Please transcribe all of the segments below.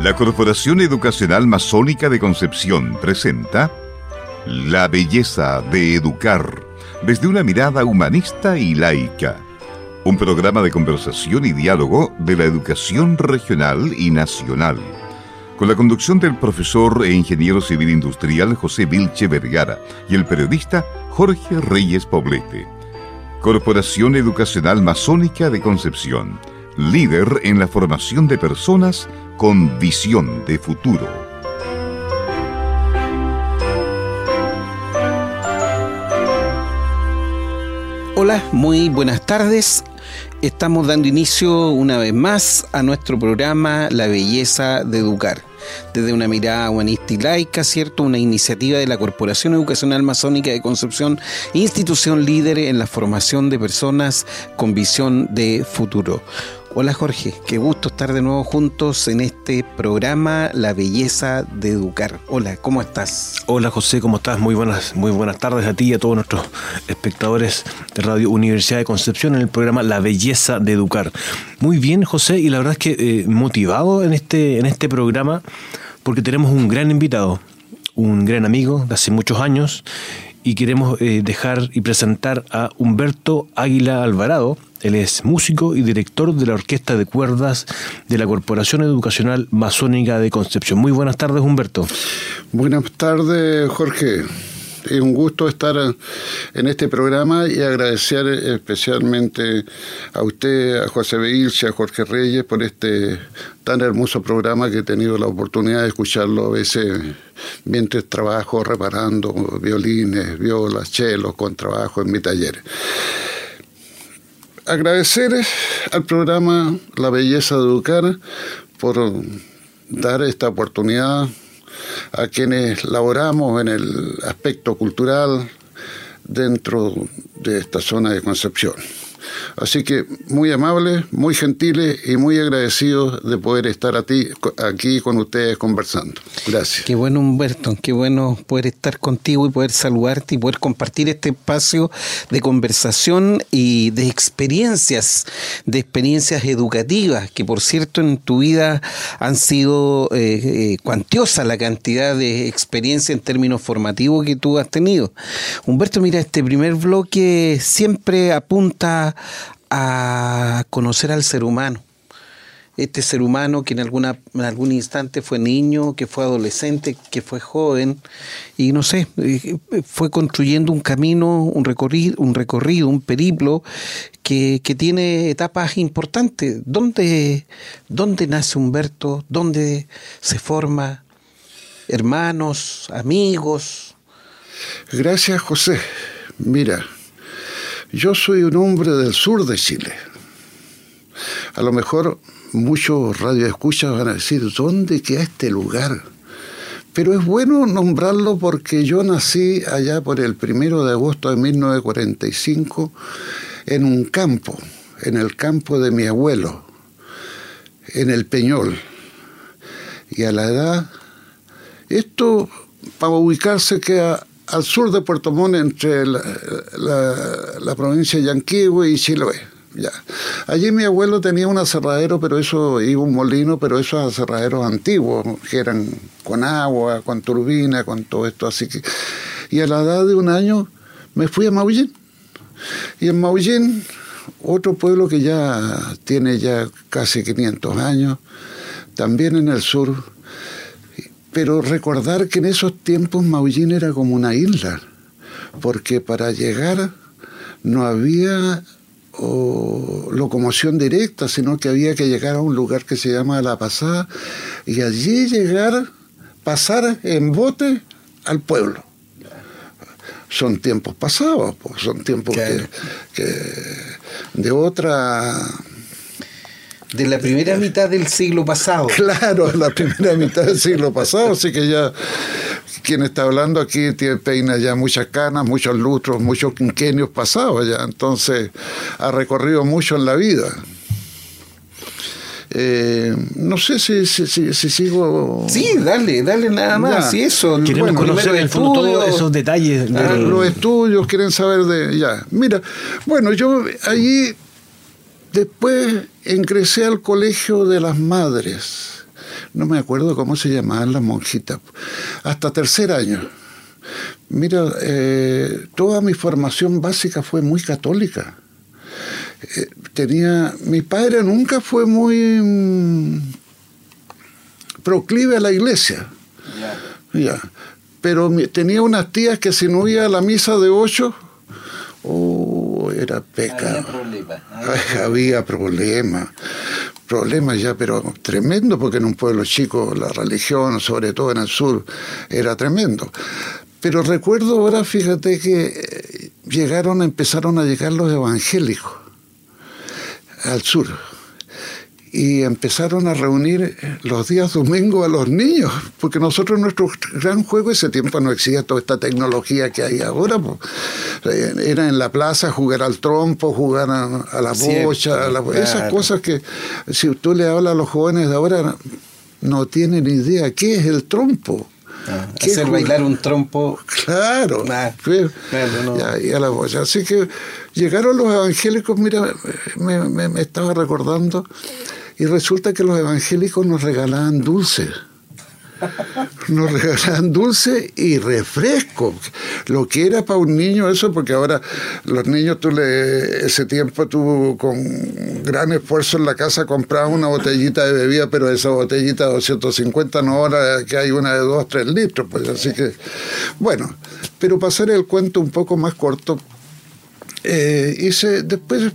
La Corporación Educacional Masónica de Concepción presenta La belleza de educar desde una mirada humanista y laica. Un programa de conversación y diálogo de la educación regional y nacional. Con la conducción del profesor e ingeniero civil industrial José Vilche Vergara y el periodista Jorge Reyes Poblete. Corporación Educacional Masónica de Concepción, líder en la formación de personas con visión de futuro. Hola, muy buenas tardes. Estamos dando inicio una vez más a nuestro programa La Belleza de Educar desde una mirada humanista y laica, ¿cierto? Una iniciativa de la Corporación Educacional Masónica de Concepción, institución líder en la formación de personas con visión de futuro. Hola Jorge, qué gusto estar de nuevo juntos en este programa La Belleza de Educar. Hola, ¿cómo estás? Hola José, ¿cómo estás? Muy buenas, muy buenas tardes a ti y a todos nuestros espectadores de Radio Universidad de Concepción en el programa La Belleza de Educar. Muy bien José, y la verdad es que eh, motivado en este, en este programa porque tenemos un gran invitado, un gran amigo de hace muchos años y queremos eh, dejar y presentar a Humberto Águila Alvarado. Él es músico y director de la Orquesta de Cuerdas de la Corporación Educacional Masónica de Concepción. Muy buenas tardes, Humberto. Buenas tardes, Jorge. Es un gusto estar en este programa y agradecer especialmente a usted, a José Beilche, a Jorge Reyes por este tan hermoso programa que he tenido la oportunidad de escucharlo a veces mientras trabajo reparando violines, violas, chelos, con trabajo en mi taller. Agradecer al programa La Belleza de Educar por dar esta oportunidad a quienes laboramos en el aspecto cultural dentro de esta zona de Concepción. Así que muy amables, muy gentiles y muy agradecidos de poder estar aquí con ustedes conversando. Gracias. Qué bueno, Humberto, qué bueno poder estar contigo y poder saludarte y poder compartir este espacio de conversación y de experiencias, de experiencias educativas, que por cierto en tu vida han sido eh, eh, cuantiosa la cantidad de experiencia en términos formativos que tú has tenido. Humberto, mira, este primer bloque siempre apunta a conocer al ser humano. Este ser humano que en, alguna, en algún instante fue niño, que fue adolescente, que fue joven, y no sé, eh, fue construyendo un camino, un recorrido, un, recorrido, un periplo que, tiene etapas importantes. ¿Dónde, ¿Dónde nace Humberto? ¿Dónde se forma? ¿Hermanos? ¿Amigos? Gracias, José. Mira, yo soy un hombre del sur de Chile. A lo mejor muchos radioescuchas van a decir, ¿dónde queda este lugar? Pero es bueno nombrarlo porque yo nací allá por el primero de agosto de 1945 en un campo, en el campo de mi abuelo, en el Peñol. Y a la edad, esto para ubicarse queda al sur de Puerto Montt, entre la, provincia de Yanquihue y Chiloé. Ya. Allí mi abuelo tenía un aserradero, pero eso iba un molino, pero esos aserraderos antiguos, que eran con agua, con turbina, con todo esto. Así que, y a la edad de un año me fui a Maullín. Y en Maullín, otro pueblo que ya tiene ya casi 500 años, también en el sur, pero recordar que en esos tiempos Maullín era como una isla, porque para llegar no había locomoción directa, sino que había que llegar a un lugar que se llama La Pasada y allí llegar, pasar en bote al pueblo. Son tiempos pasados, pues, son tiempos que de otra de la primera mitad del siglo pasado. Claro, la primera mitad del siglo pasado, así que ya quien está hablando aquí tiene peina ya muchas canas, muchos lustros, muchos quinquenios pasados ya, entonces ha recorrido mucho en la vida. Eh, no sé si, si, sigo. Sí, dale, dale nada más. Y eso. Queremos conocer el todos esos detalles. De... Los estudios, quieren saber de. Ya. Mira, bueno, yo allí Después ingresé al colegio de las madres, no me acuerdo cómo se llamaban las monjitas, hasta tercer año. Mira, eh, toda mi formación básica fue muy católica. Eh, tenía, mi padre nunca fue muy mm, proclive a la iglesia. Ya. Pero tenía unas tías que si no iba a la misa de ocho, oh, era pecado. Había problemas. Problemas ya, pero tremendo, porque en un pueblo chico la religión, sobre todo en el sur, era tremendo. Pero recuerdo ahora, fíjate que eh, llegaron, empezaron a llegar los evangélicos al sur y empezaron a reunir los días domingos a los niños, porque nosotros nuestro gran juego, ese tiempo no existía toda esta tecnología que hay ahora, pues, era en la plaza jugar al trompo, jugar a, la bocha, esas cosas que si tú le hablas a los jóvenes de ahora no tienen idea qué es el trompo. Ah, hacer bailar un trompo. Claro. y a la bocha. Así que llegaron los evangélicos, mira, me, me estaba recordando y resulta que los evangélicos nos regalaban dulces. Nos regalaban dulce y refresco. Lo que era para un niño eso, porque ahora los niños, tú le, ese tiempo tú con gran esfuerzo en la casa comprabas una botellita de bebida, pero esa botellita de 250 no ahora que hay una de 2, 3 litros. Pues así que, bueno, pero hacer el cuento un poco más corto, eh, hice después,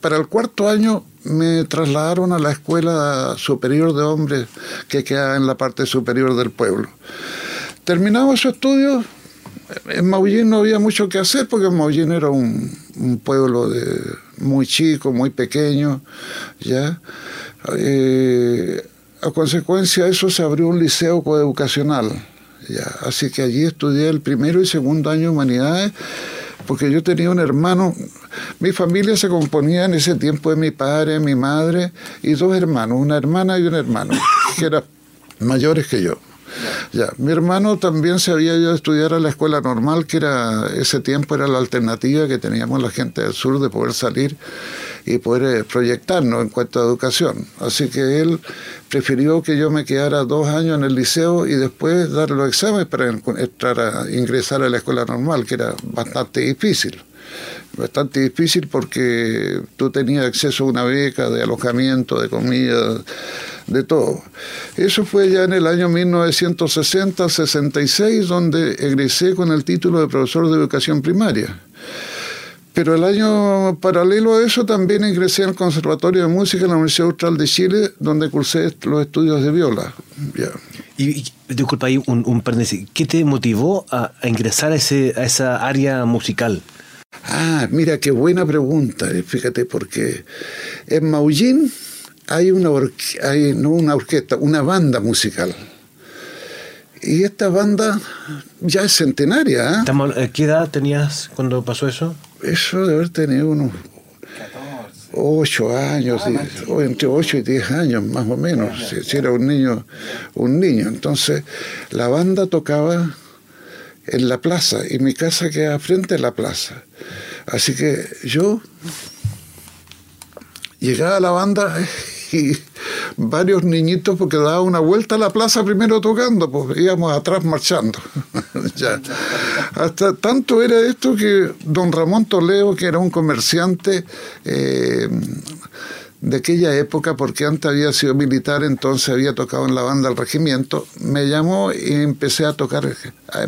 para el cuarto año, me trasladaron a la Escuela Superior de Hombres que queda en la parte superior del pueblo. Terminamos su estudio, en Maullín no había mucho que hacer porque Maullín era un, pueblo muy chico, muy pequeño, ¿ya? Eh, a consecuencia de eso se abrió un liceo coeducacional, ¿ya? Así que allí estudié el primero y segundo año de humanidades porque yo tenía un hermano, mi familia se componía en ese tiempo de mi padre, mi madre y dos hermanos, una hermana y un hermano, que eran mayores que yo. Ya, mi hermano también se había ido a estudiar a la escuela normal, que era ese tiempo era la alternativa que teníamos la gente del sur de poder salir y poder eh, proyectarnos en cuanto a educación. Así que él prefirió que yo me quedara dos años en el liceo y después dar los exámenes para entrar a ingresar a la escuela normal, que era bastante difícil. Bastante difícil porque tú tenías acceso a una beca de alojamiento, de comida, de todo. Eso fue ya en el año 1960-66, donde egresé con el título de profesor de educación primaria. Pero el año paralelo a eso también ingresé al Conservatorio de Música en la Universidad Austral de Chile, donde cursé los estudios de viola. Y, disculpa ahí un, un ¿qué te motivó a, ingresar a, ese, a esa área musical? Ah, mira, qué buena pregunta, eh, fíjate, porque en Maullín hay una, hay, no una orquesta, una banda musical. Y esta banda ya es centenaria. ¿eh? ¿Qué edad tenías cuando pasó eso? Eso de haber tenido unos ocho años, o entre ocho y diez años más o menos, si, era un niño, un niño. Entonces la banda tocaba en la plaza y mi casa queda frente a la plaza. Así que yo llegaba a la banda y varios niñitos porque daba una vuelta a la plaza primero tocando, pues íbamos atrás marchando. Hasta tanto era esto que don Ramón Toledo, que era un comerciante eh, de aquella época, porque antes había sido militar, entonces había tocado en la banda del regimiento, me llamó y empecé a tocar,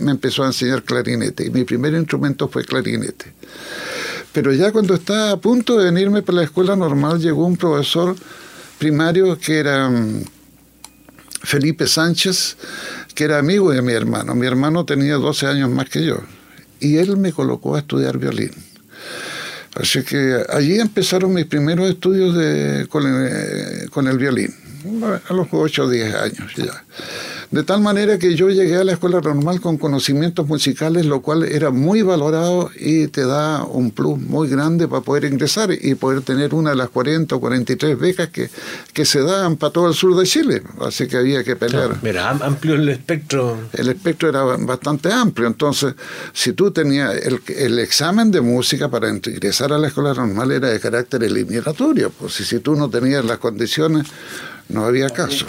me empezó a enseñar clarinete, y mi primer instrumento fue clarinete. Pero ya cuando estaba a punto de venirme para la escuela normal, llegó un profesor primario que era mm, Felipe Sánchez, que era amigo de mi hermano. Mi hermano tenía 12 años más que yo. Y él me colocó a estudiar violín. Así que allí empezaron mis primeros estudios de, con, el, eh, con el violín, a los 8 o 10 años ya. De tal manera que yo llegué a la escuela normal con conocimientos musicales, lo cual era muy valorado y te da un plus muy grande para poder ingresar y poder tener una de las 40 o 43 becas que, que se dan para todo el sur de Chile. Así que había que pelear. Mira, amplio el espectro. El espectro era bastante amplio. Entonces, si tú tenías el, el examen de música para ingresar a la escuela normal era de carácter eliminatorio, pues si, si tú no tenías las condiciones, no había caso.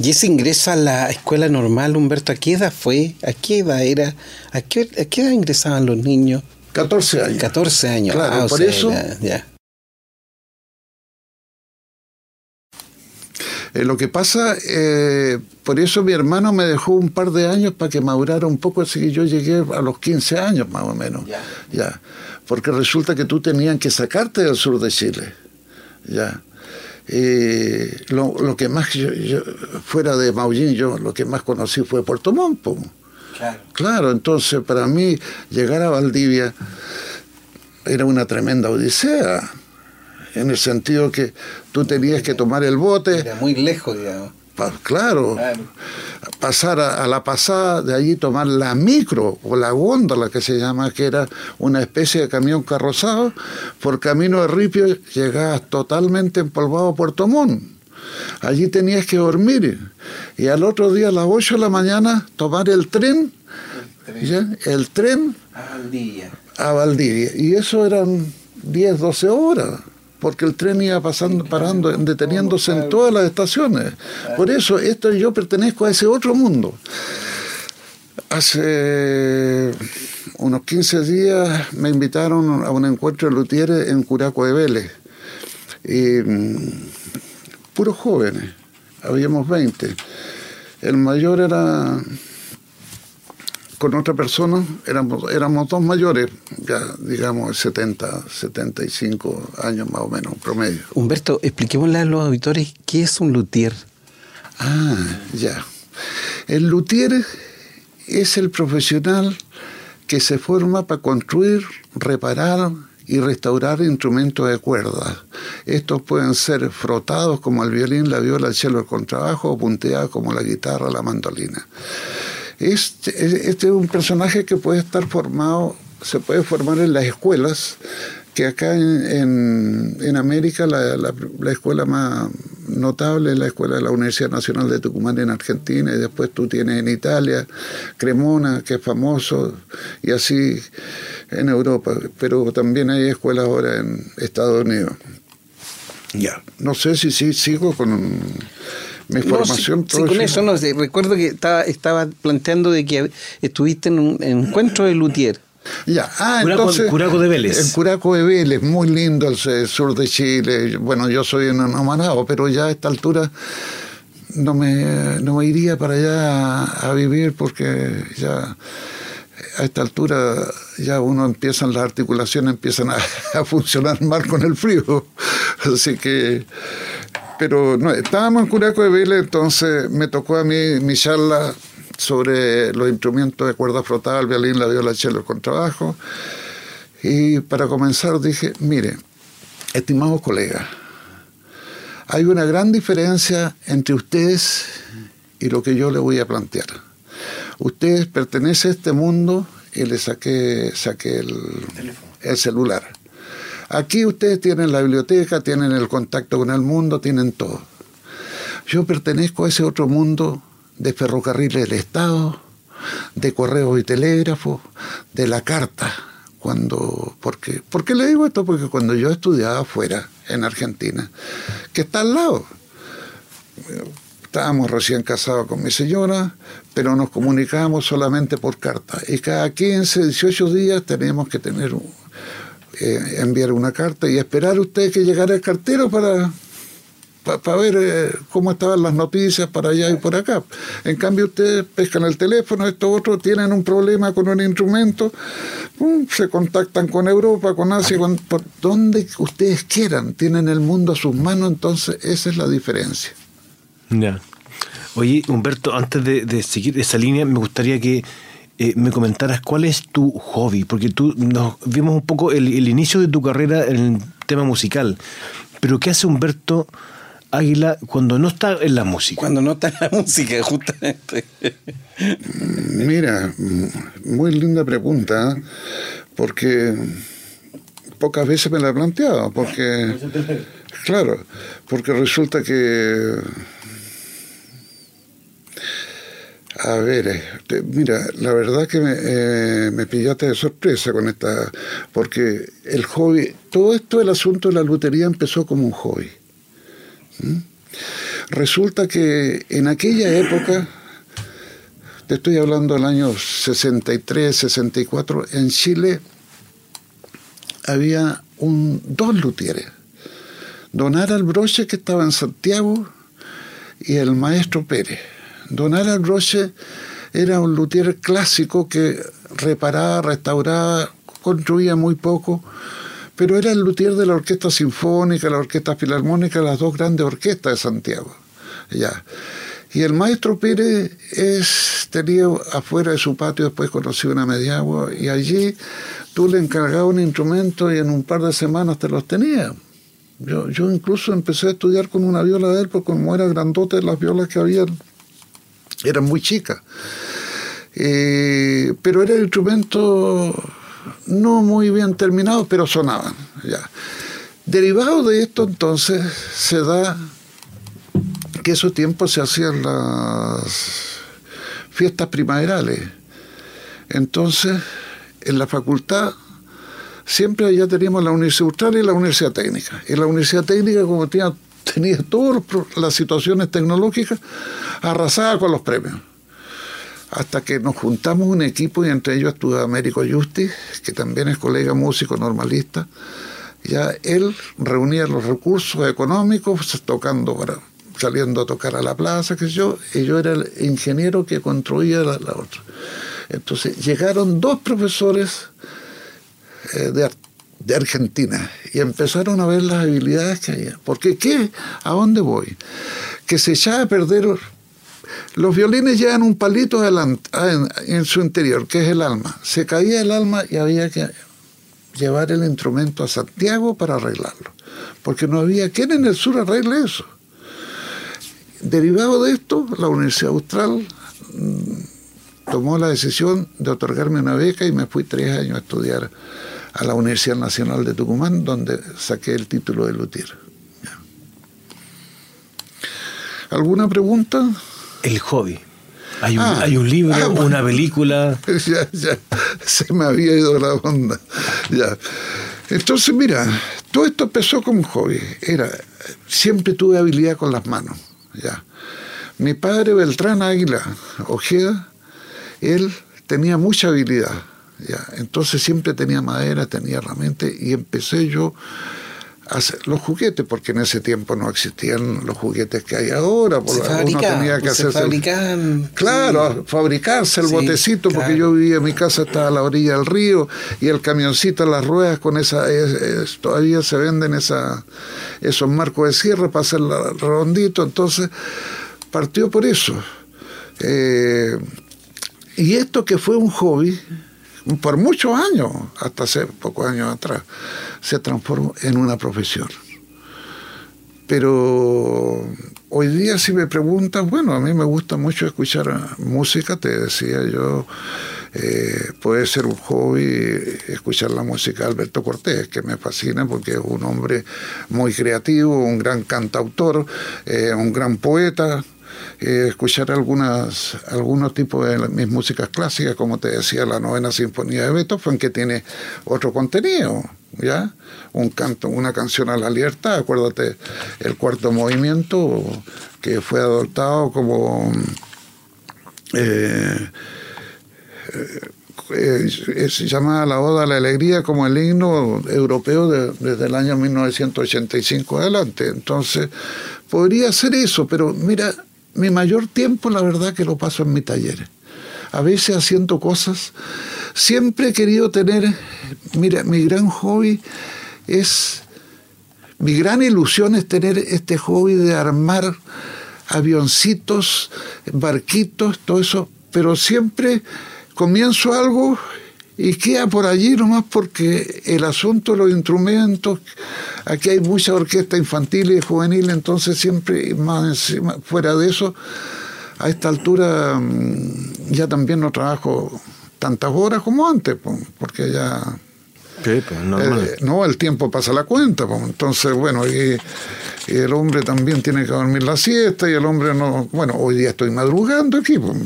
Y ese ingresa a la escuela normal, Humberto, ¿a qué edad fue? ¿A qué edad era? ¿A qué, a qué edad ingresaban los niños? 14 años. 14 años. Claro, Ah, o por sea, eso era- ya. Eh, lo que pasa, eh, por eso mi hermano me dejó un par de años para que madurara un poco, así que yo llegué a los 15 años más o menos. Ya. Ya. Porque resulta que tú tenías que sacarte del sur de Chile. Ya. Eh, lo, lo que más, yo- yo- fuera de Maullín, yo lo que más conocí fue Puerto Montt. Claro. Claro, entonces para mí llegar a Valdivia era una tremenda odisea, en el sentido que tú tenías que tomar el bote, Era muy lejos, digamos. Pa- claro, pasar a, a la pasada, de allí tomar la micro o la góndola que se llama, que era una especie de camión carrozado, por camino de Ripio llegabas totalmente empolvado a Puerto Montt. Allí tenías que dormir y al otro día a las 8 de la mañana tomar el tren, ¿ya? el tren A Valdivia. a Valdivia. Y eso eran 10, 12 horas, porque el tren iba pasando, parando, deteniéndose en todas las estaciones. Por eso esto yo pertenezco a ese otro mundo. Hace unos 15 días me invitaron a un encuentro de luthieres en Curaco de Vélez. Y, mm, puros jóvenes, habíamos 20. El mayor era con otra persona, éramos, éramos dos mayores, ya digamos 70, 75 años más o menos, promedio. Humberto, expliquémosle a los auditores qué es un luthier. Ah, ya. El luthier es el profesional que se forma para construir, reparar y restaurar instrumentos de cuerda. Estos pueden ser frotados como el violín, la viola, el cello, el contrabajo, o punteados como la guitarra, la mandolina. Este, este es un personaje que puede estar formado, se puede formar en las escuelas, que acá en, en, en América la, la, la, escuela más notable es la escuela de la Universidad Nacional de Tucumán en Argentina, y después tú tienes en Italia Cremona, que es famoso, y así en Europa, pero también hay escuelas ahora en Estados Unidos. Ya, no sé si sí, sigo con un, mi formación. No, sí, sí, con eso no sé. Recuerdo que estaba, estaba planteando de que estuviste en un encuentro de Luthier. Ya, ah, Curaco, entonces. Curaco de Vélez. En Curaco de Vélez, muy lindo el sur de Chile. Bueno, yo soy en Amarado, pero ya a esta altura no me, no me iría para allá a, a vivir porque ya a esta altura ya uno empiezan las articulaciones empiezan a, a funcionar mal con el frío. Así que pero no, estábamos en Curaco de Vélez, entonces me tocó a mí mi charla sobre los instrumentos de cuerda frotada, el violín, la viola, el cello, el contrabajo. Y para comenzar dije, mire, estimados colegas, hay una gran diferencia entre ustedes y lo que yo les voy a plantear. Ustedes pertenecen a este mundo y le saqué, saqué el, el celular. Aquí ustedes tienen la biblioteca, tienen el contacto con el mundo, tienen todo. Yo pertenezco a ese otro mundo de ferrocarriles del Estado, de correos y telégrafos, de la carta. Cuando, porque, ¿Por qué le digo esto? Porque cuando yo estudiaba afuera, en Argentina, que está al lado, estábamos recién casados con mi señora, pero nos comunicábamos solamente por carta. Y cada 15, 18 días teníamos que tener un, eh, enviar una carta y esperar usted que llegara el cartero para, para, ver eh, cómo estaban las noticias para allá y por acá. En cambio, ustedes pescan el teléfono, estos otros tienen un problema con un instrumento, se contactan con Europa, con Asia, con, por donde ustedes quieran, tienen el mundo a sus manos, entonces esa es la diferencia. Ya. Oye, Humberto, antes de seguir esa línea, me gustaría que eh, me comentaras cuál es tu hobby, porque tú nos vimos un poco el, el, inicio de tu carrera en el tema musical, pero ¿qué hace Humberto Águila cuando no está en la música? Cuando no está en la música, justamente. Mira, muy linda pregunta, porque pocas veces me la he planteado, porque, claro, porque resulta que a ver, este, mira, la verdad que me, eh, me, pillaste de sorpresa con esta, porque el hobby, todo esto, el asunto de la lutería empezó como un hobby. Resulta que en aquella época, te estoy hablando del año 63, 64, en Chile había un, dos luthieres. Don Aral Broche, que estaba en Santiago, y el maestro Pérez. Don Aral Broche era un luthier clásico que reparaba, restauraba, construía muy poco, pero era el luthier de la Orquesta Sinfónica, la Orquesta Filarmónica, las dos grandes orquestas de Santiago. Ya. Y el maestro Pérez es, tenía afuera de su patio, después conoció una mediagua, y allí tú le encargabas un instrumento y en un par de semanas te los tenía. Yo, yo incluso empecé a estudiar con una viola de él, porque como era grandote, las violas que había eran muy chicas. Eh, pero era el instrumento no muy bien terminado, pero sonaban. Ya. Derivado de esto, entonces, se da que esos tiempos se hacían las fiestas primaverales. Entonces, en la facultad siempre ya teníamos la Universidad y la Universidad Técnica. Y la Universidad Técnica, como tenía, tenía todas las situaciones tecnológicas, arrasaba con los premios hasta que nos juntamos un equipo y entre ellos estuvo Américo Justi, que también es colega músico normalista. Ya él reunía los recursos económicos tocando para, saliendo a tocar a la plaza, que yo, y yo era el ingeniero que construía la, otra. Entonces llegaron dos profesores eh, de, de Argentina y empezaron a ver las habilidades que había. Porque ¿qué? ¿A dónde voy? Que se echaba a perder los violines llevan un palito ah, en, su interior, que es el alma. Se caía el alma y había que llevar el instrumento a Santiago para arreglarlo, porque no había quien en el sur arregle eso. Derivado de esto, la Universidad Austral mm, tomó la decisión de otorgarme una beca y me fui tres años a estudiar a la Universidad Nacional de Tucumán, donde saqué el título de luthier. ¿Alguna pregunta? el hobby. Hay un, ah. hay un libro, ah, una película. Ya, ya, se me había ido la onda. Ya. Entonces, mira, todo esto empezó como un hobby. Era, siempre tuve habilidad con las manos. Ya. Mi padre, Beltrán Águila Ojeda, él tenía mucha habilidad. Ya. Entonces siempre tenía madera, tenía herramientas y empecé yo los juguetes, porque en ese tiempo no existían los juguetes que hay ahora. Se uno tenía que se fabrican, claro, fabricarse el botecito, porque yo vivía, mi casa estaba a la orilla del río y el camioncito, las ruedas con esa, todavía se venden esa, esos marcos de cierre para hacer redondito, entonces partió por eso. Eh, y esto que fue un hobby, por muchos años, hasta hace pocos años atrás, se transformó en una profesión. Pero hoy día si me preguntan, bueno, a mí me gusta mucho escuchar música, te decía yo, eh, puede ser un hobby escuchar la música de Alberto Cortés, que me fascina porque es un hombre muy creativo, un gran cantautor, eh, un gran poeta, eh, escuchar algunas, algunos tipos de mis músicas clásicas, como te decía, la novena sinfonía de Beethoven, que tiene otro contenido, ¿ya? Un canto, una canción a la libertad, acuérdate, el cuarto movimiento, que fue adoptado como... Eh, eh, se llama la Oda a la Alegría como el himno europeo desde el año 1985 adelante. Entonces, podría ser eso, pero mira, mi mayor tiempo, la verdad, que lo paso en mi taller. A veces haciendo cosas. Siempre he querido tener, mira, mi gran hobby es, mi gran ilusión es tener este hobby de armar avioncitos, barquitos, todo eso, pero siempre comienzo algo y queda por allí nomás porque el asunto de los instrumentos, aquí hay mucha orquesta infantil y juvenil, entonces siempre más encima, fuera de eso, a esta altura mm, ya también no trabajo tantas horas como antes, porque ya pues, eh, no, el tiempo pasa la cuenta. Pues. Entonces, bueno, y, el hombre también tiene que dormir la siesta y el hombre no. Bueno, hoy día estoy madrugando aquí. Pues.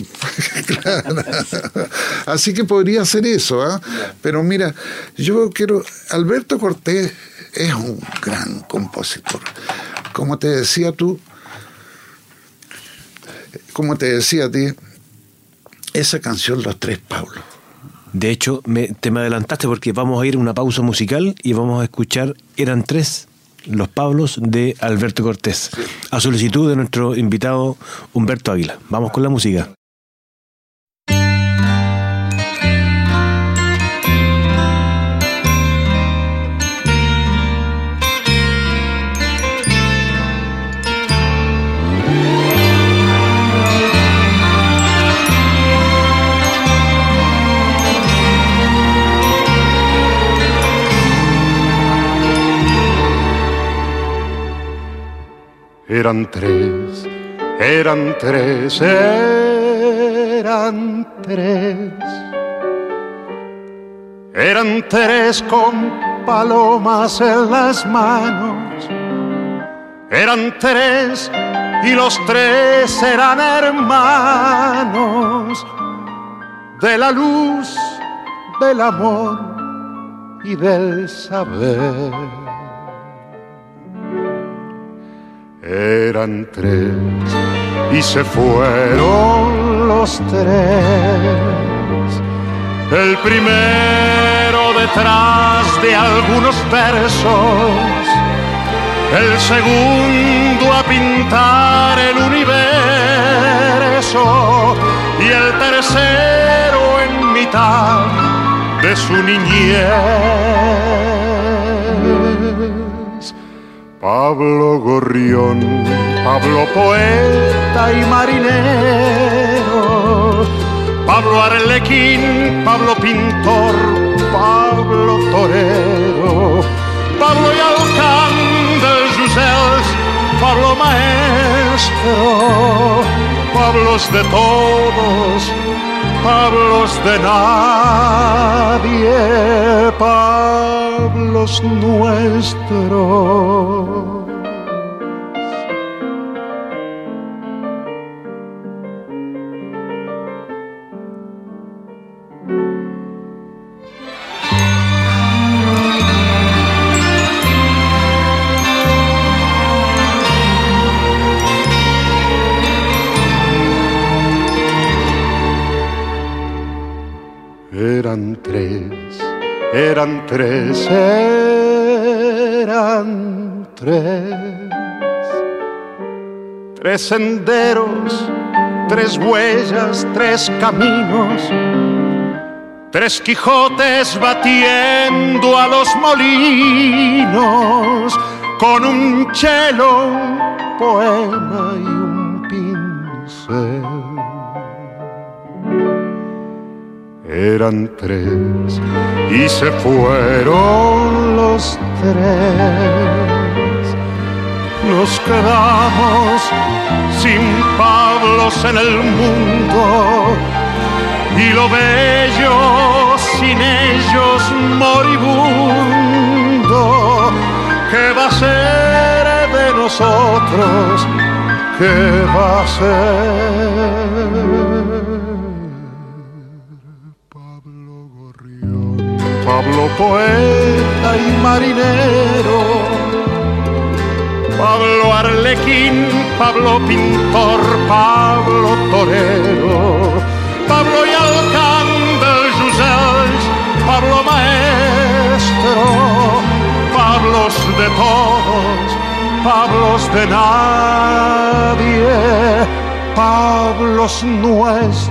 Así que podría ser eso. ¿ah? Pero mira, yo quiero. Alberto Cortés es un gran compositor. Como te decía tú, como te decía a ti, esa canción Los Tres Pablos. De hecho, me, te me adelantaste porque vamos a ir a una pausa musical y vamos a escuchar Eran Tres los Pablos de Alberto Cortés, a solicitud de nuestro invitado Humberto Águila. Vamos con la música. Eran tres, eran tres, eran tres. Eran tres con palomas en las manos. Eran tres y los tres eran hermanos de la luz, del amor y del saber. Eran tres y se fueron los tres. El primero detrás de algunos versos, el segundo a pintar el universo y el tercero en mitad de su niñez. Pablo Gorrión, Pablo poeta y marinero, Pablo Arlequín, Pablo pintor, Pablo torero, Pablo y Alcán Jusels, Pablo maestro, Pablos de todos, Pablos de nadie, Pablos nuestros. Tres, eran tres. Tres senderos, tres huellas, tres caminos, tres Quijotes batiendo a los molinos, con un chelo, poema y un pincel. Eran tres y se fueron los tres. Nos quedamos sin Pablos en el mundo y lo bello sin ellos moribundo. ¿Qué va a ser de nosotros? ¿Qué va a ser? Pablo poeta y marinero, Pablo arlequín, Pablo pintor, Pablo torero, Pablo y del Jusels, Pablo maestro, Pablos de todos, Pablos de nadie, Pablos nuestros.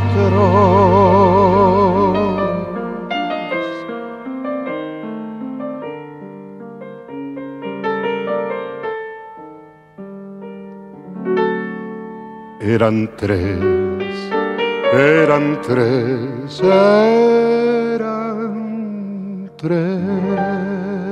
Eran tres, eran tres, eran tres.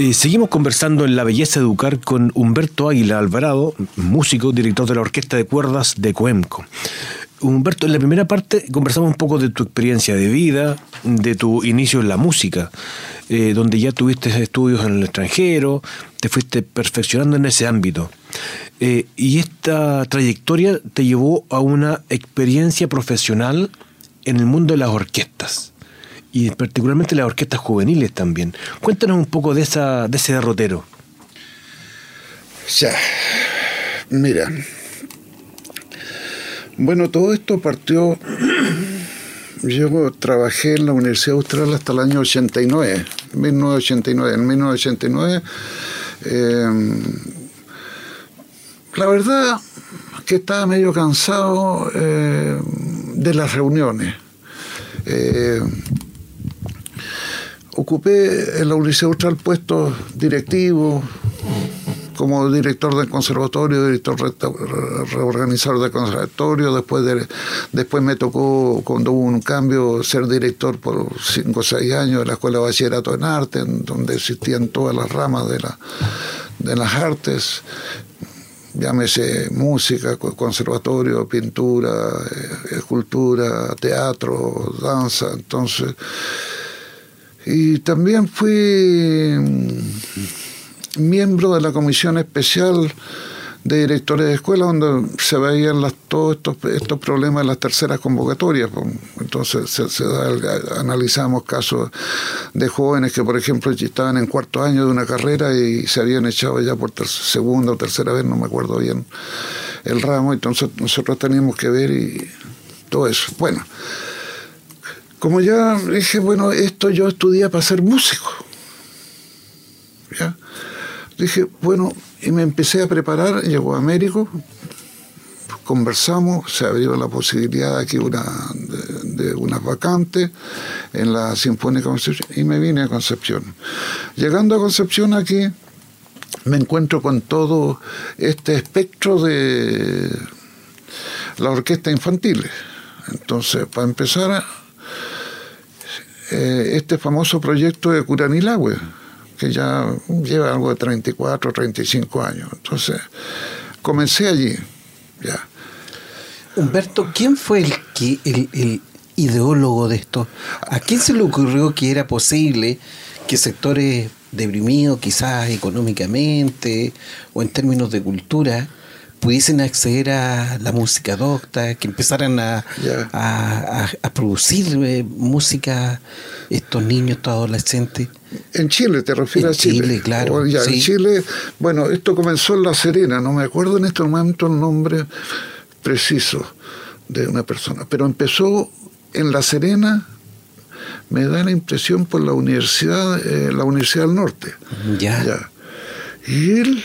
Eh, seguimos conversando en La Belleza Educar con Humberto Águila Alvarado, músico, director de la Orquesta de Cuerdas de Coemco. Humberto, en la primera parte conversamos un poco de tu experiencia de vida, de tu inicio en la música, eh, donde ya tuviste estudios en el extranjero, te fuiste perfeccionando en ese ámbito. Eh, y esta trayectoria te llevó a una experiencia profesional en el mundo de las orquestas y particularmente las orquestas juveniles también. Cuéntanos un poco de, esa, de ese derrotero. Ya, mira, bueno, todo esto partió. Yo trabajé en la Universidad Austral hasta el año 89, 1989. En 1989, eh, la verdad que estaba medio cansado eh, de las reuniones. Eh, ocupé en la Universidad Austral puestos directivos, como director del conservatorio, director reorganizador del conservatorio, después de, después me tocó, cuando hubo un cambio, ser director por cinco o seis años de la Escuela de Bachillerato en Arte, donde existían todas las ramas de, la, de las artes, llámese música, conservatorio, pintura, eh, escultura, teatro, danza, entonces... Y también fui miembro de la comisión especial de directores de escuela donde se veían las, todos estos, estos problemas en las terceras convocatorias. Entonces se, analizamos casos de jóvenes que, por ejemplo, estaban en cuarto año de una carrera y se habían echado ya por segunda o tercera vez, no me acuerdo bien, el ramo. Entonces nosotros teníamos que ver y todo eso. Bueno, como ya dije, bueno, esto yo estudié para ser músico. ¿Ya? Dije, bueno, y me empecé a preparar, llegó a Américo, conversamos, se abrió la posibilidad aquí una, de, unas vacantes en la Sinfónica Concepción y me vine a Concepción. Llegando a Concepción aquí me encuentro con todo este espectro de la orquesta infantil. Entonces, para empezar, eh, este famoso proyecto de Curanilagüe que ya lleva algo de 34, 35 años. Entonces, comencé allí, ya. Humberto, ¿quién fue el, el, el ideólogo de esto? ¿A quién se le ocurrió que era posible que sectores deprimidos, quizás económicamente o en términos de cultura, pudiesen acceder a la música docta, que empezaran a, a, producir eh, música estos niños, estos adolescentes. En Chile, te refieres a Chile. Chile, claro. En Chile, bueno, esto comenzó en La Serena, no me acuerdo en este momento el nombre preciso de una persona, pero empezó en La Serena, me da la impresión por la Universidad, eh, la Universidad del Norte. Ya. ya. Y él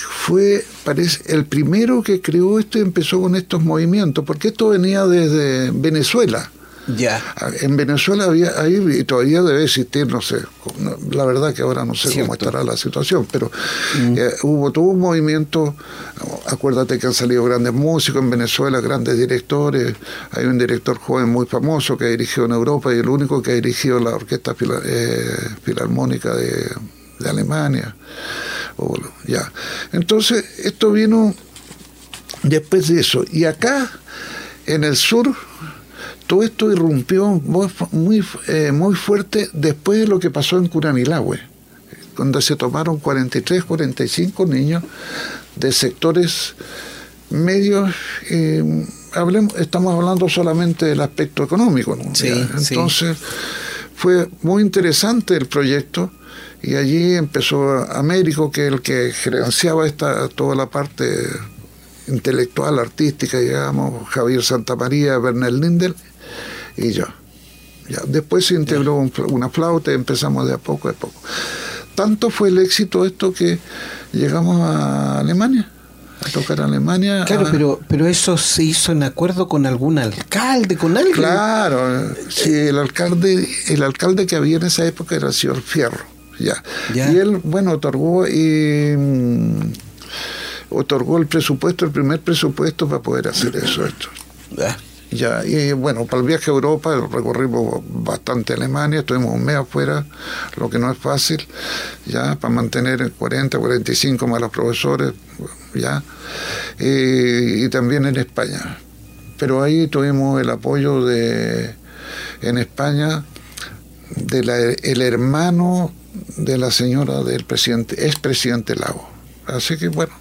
fue, parece, el primero que creó esto y empezó con estos movimientos, porque esto venía desde Venezuela. Ya. En Venezuela había ahí y todavía debe existir, no sé, la verdad que ahora no sé cómo estará la situación, pero mm. eh, hubo todo un movimiento, acuérdate que han salido grandes músicos en Venezuela, grandes directores, hay un director joven muy famoso que dirigió en Europa y el único que ha dirigido la Orquesta eh, Filarmónica de, de Alemania ya. Entonces, esto vino después de eso. Y acá, en el sur, todo esto irrumpió muy, eh, muy fuerte después de lo que pasó en Curanilahue, donde se tomaron 43, 45 niños de sectores medios. hablemos, estamos hablando solamente del aspecto económico. Entonces, fue muy interesante el proyecto y allí empezó Américo, que es el que gerenciaba esta, toda la parte intelectual, artística, digamos, Javier Santamaría, Bernal Lindel y yo. Ya. Después se integró una flauta y empezamos de a poco a poco. Tanto fue el éxito esto que llegamos a Alemania a tocar a Alemania. Claro, pero, pero eso se hizo en acuerdo con algún alcalde, con alguien. Claro, sí, el alcalde, el alcalde que había en esa época era el señor Fierro. Ya. Y él, bueno, otorgó y mm, otorgó el presupuesto, el primer presupuesto para poder hacer eso. Esto. Ya, y bueno, para el viaje a Europa recorrimos bastante Alemania, estuvimos un mes afuera, lo que no es fácil, ya, para mantener 40, 45 más los profesores, ya, y, y también en España. Pero ahí tuvimos el apoyo de, en España, del el hermano de la señora del presidente, es presidente Lago. Así que bueno,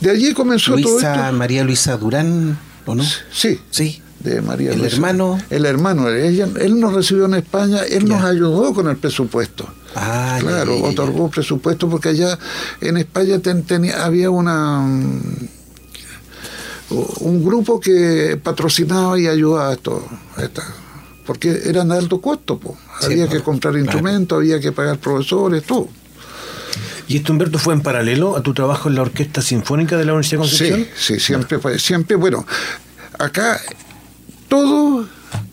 de allí comenzó todo esto. María Luisa Durán. ¿O no? Sí. Sí. De María El hermano. El hermano. Ella, él nos recibió en España, él nos ayudó con el presupuesto. Ah, claro, ya, ya, otorgó presupuesto porque allá en España había una mm, un grupo que patrocinaba y ayudaba a esto, porque eran de alto costo, había que comprar instrumentos, había que pagar profesores, todo. ¿Y esto, Humberto, fue en paralelo a tu trabajo en la Orquesta Sinfónica de la Universidad de Concepción? Sí, sí, siempre fue. Siempre, bueno, acá todo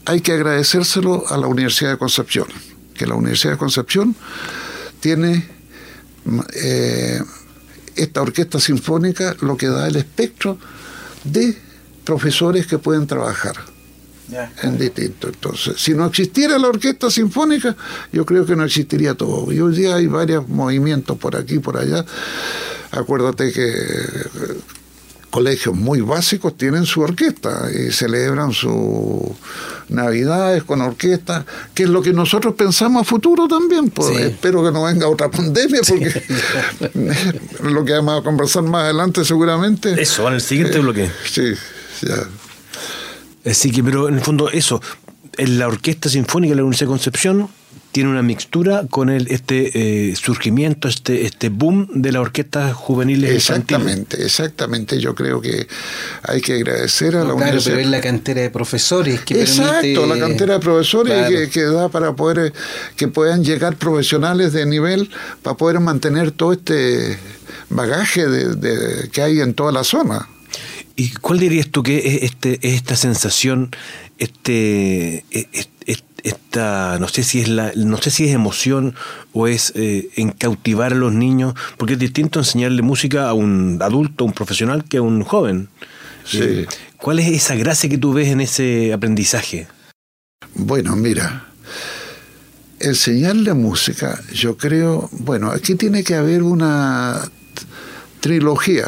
hay que agradecérselo a la Universidad de Concepción, que la Universidad de Concepción tiene eh, esta orquesta sinfónica, lo que da el espectro de profesores que pueden trabajar en distinto. Entonces, si no existiera la orquesta sinfónica, yo creo que no existiría todo. Y hoy día hay varios movimientos por aquí y por allá. Acuérdate que eh, colegios muy básicos tienen su orquesta y celebran sus navidades con orquesta, que es lo que nosotros pensamos a futuro también. Pues espero que no venga otra pandemia, porque lo que vamos a conversar más adelante seguramente. Eso, en el siguiente bloque. Sí, ya. Así que, pero en el fondo, eso, en la Orquesta Sinfónica de la Universidad de Concepción tiene una mixtura con el este eh, surgimiento, este este boom de la orquesta juvenil Exactamente, exactamente. Yo creo que hay que agradecer a la claro, universidad. pero es la cantera de profesores que Exacto, la cantera de profesores que, da para poder que puedan llegar profesionales de nivel para poder mantener todo este bagaje de, que hay en toda la zona. ¿Y cuál dirías tú que es este, esta sensación, este, esta, no sé si es la, no sé si es emoción o es eh, en cautivar a los niños, porque es distinto enseñarle música a un adulto, a un profesional, que a un joven. Eh, ¿Cuál es esa gracia que tú ves en ese aprendizaje? Bueno, mira, enseñarle música, yo creo, bueno, aquí tiene que haber una trilogía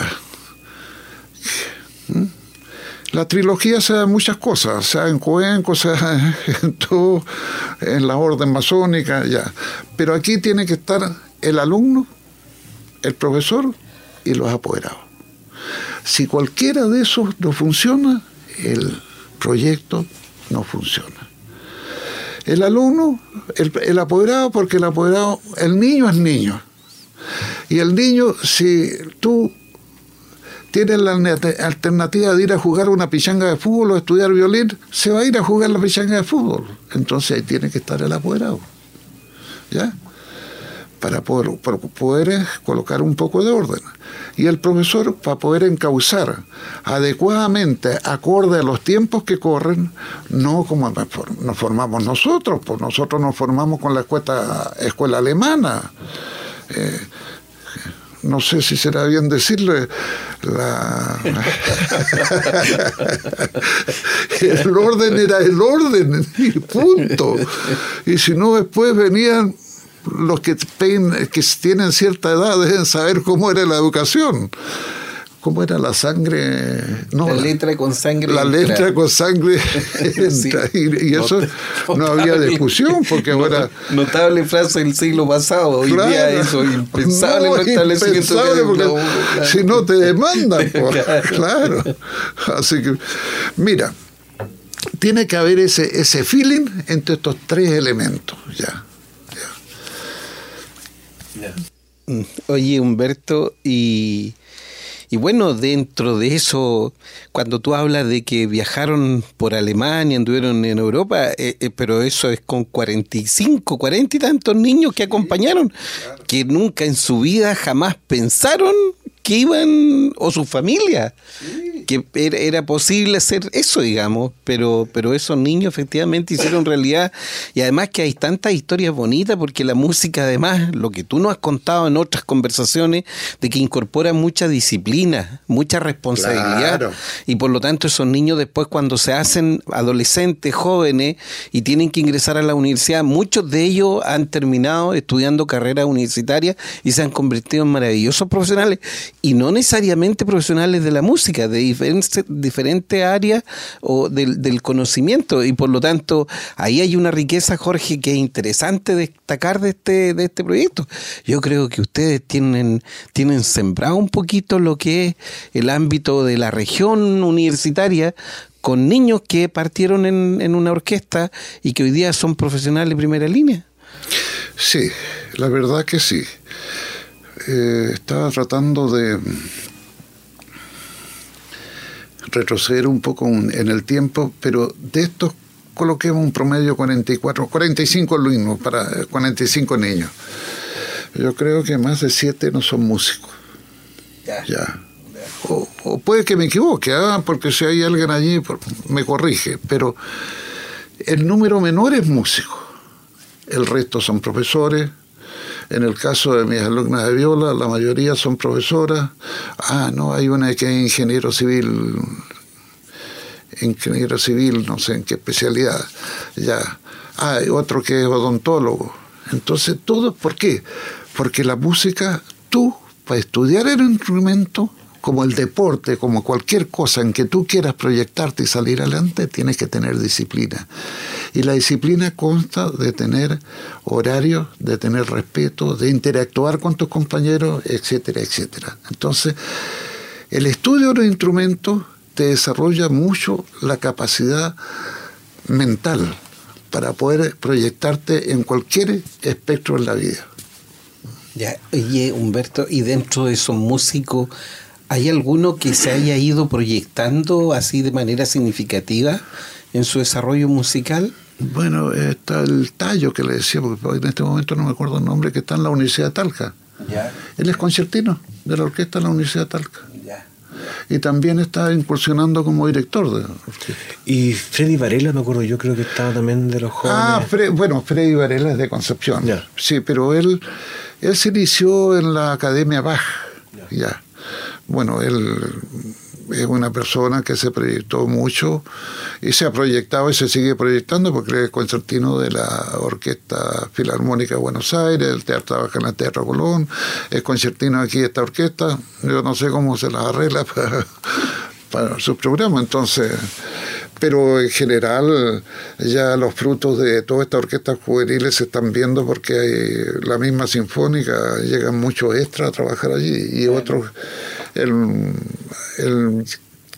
La trilogía sea muchas cosas, sea en cuenco, sea en todo, en la orden masónica, ya. Pero aquí tiene que estar el alumno, el profesor y los apoderados. Si cualquiera de esos no funciona, el proyecto no funciona. El alumno, el apoderado, porque el apoderado, el niño es niño. Y el niño, si tú tiene la alternativa de ir a jugar una pichanga de fútbol o estudiar violín, se va a ir a jugar la pichanga de fútbol. Entonces ahí tiene que estar el apoderado. ¿Ya? Para poder, poder colocar un poco de orden. Y el profesor para poder encauzar adecuadamente, acorde a los tiempos que corren, no como nos formamos nosotros, pues nosotros nos formamos con la escuela, escuela alemana. Eh, no sé si será bien decirle, la... el orden era el orden, y punto. Y si no, después venían los que, que tienen cierta edad, deben saber cómo era la educación. ¿Cómo era la sangre? No, la letra con sangre. La letra con sangre Y, eso no había discusión, porque ahora. Notable frase del siglo pasado. Hoy día eso impensable no, impensable porque Si no te demandan, claro. Así que, mira, tiene que haber ese, ese feeling entre estos tres elementos, ya. ya. Mm, oye, Humberto, y y bueno, dentro de eso, cuando tú hablas de que viajaron por Alemania, anduvieron en Europa, eh, eh, pero eso es con 45, 40 y tantos niños que acompañaron, que nunca en su vida jamás pensaron que iban, o su familia, que era, posible hacer eso, digamos, pero, pero esos niños efectivamente hicieron realidad. Y además que hay tantas historias bonitas porque la música además, lo que tú nos has contado en otras conversaciones, de que incorpora mucha disciplina, mucha responsabilidad. Y por lo tanto esos niños después cuando se hacen adolescentes, jóvenes y tienen que ingresar a la universidad, muchos de ellos han terminado estudiando carreras universitarias y se han convertido en maravillosos profesionales y no necesariamente profesionales de la música, de diferentes, diferentes áreas o del, conocimiento. Y por lo tanto, ahí hay una riqueza, Jorge, que es interesante destacar de este, de este proyecto. Yo creo que ustedes tienen, tienen sembrado un poquito lo que es el ámbito de la región universitaria con niños que partieron en, en una orquesta y que hoy día son profesionales de primera línea. Sí, la verdad que sí. Eh, estaba tratando de retroceder un poco en el tiempo, pero de estos coloquemos un promedio 44, 45 alumnos para 45 niños. Yo creo que más de 7 no son músicos. Ya. O, puede que me equivoque, ¿ah? porque si hay alguien allí me corrige, pero el número menor es músico. El resto son profesores, en el caso de mis alumnas de viola, la mayoría son profesoras. Ah, no, hay una que es ingeniero civil, ingeniero civil, no sé en qué especialidad. Ya. Ah, hay otro que es odontólogo. Entonces, todo, ¿por qué? Porque la música, tú, para estudiar el instrumento, como el deporte, como cualquier cosa en que tú quieras proyectarte y salir adelante, tienes que tener disciplina. Y la disciplina consta de tener horarios, de tener respeto, de interactuar con tus compañeros, etcétera, etcétera. Entonces, el estudio de los instrumentos te desarrolla mucho la capacidad mental para poder proyectarte en cualquier espectro de la vida. Ya, oye, Humberto, y dentro de esos músicos, ¿hay alguno que se haya ido proyectando así de manera significativa en su desarrollo musical? Bueno, está el tallo que le decía, porque en este momento no me acuerdo el nombre, que está en la Universidad de Talca. Ya. Él es concertino de la orquesta de la Universidad de Talca. Ya. Y también está incursionando como director de la orquesta. Y Freddy Varela, me acuerdo, yo creo que estaba también de los jóvenes. Ah, bueno, Freddy Varela es de Concepción. Ya. Sí, pero él, él se inició en la Academia Bach. ya. Bueno, él es una persona que se proyectó mucho y se ha proyectado y se sigue proyectando porque es concertino de la Orquesta Filarmónica de Buenos Aires, el teatro trabaja en el Teatro Colón, es concertino aquí de esta orquesta, yo no sé cómo se las arregla para, para su programa, entonces pero en general ya los frutos de todas estas orquestas juveniles se están viendo porque hay la misma sinfónica, llegan muchos extras a trabajar allí y otros el,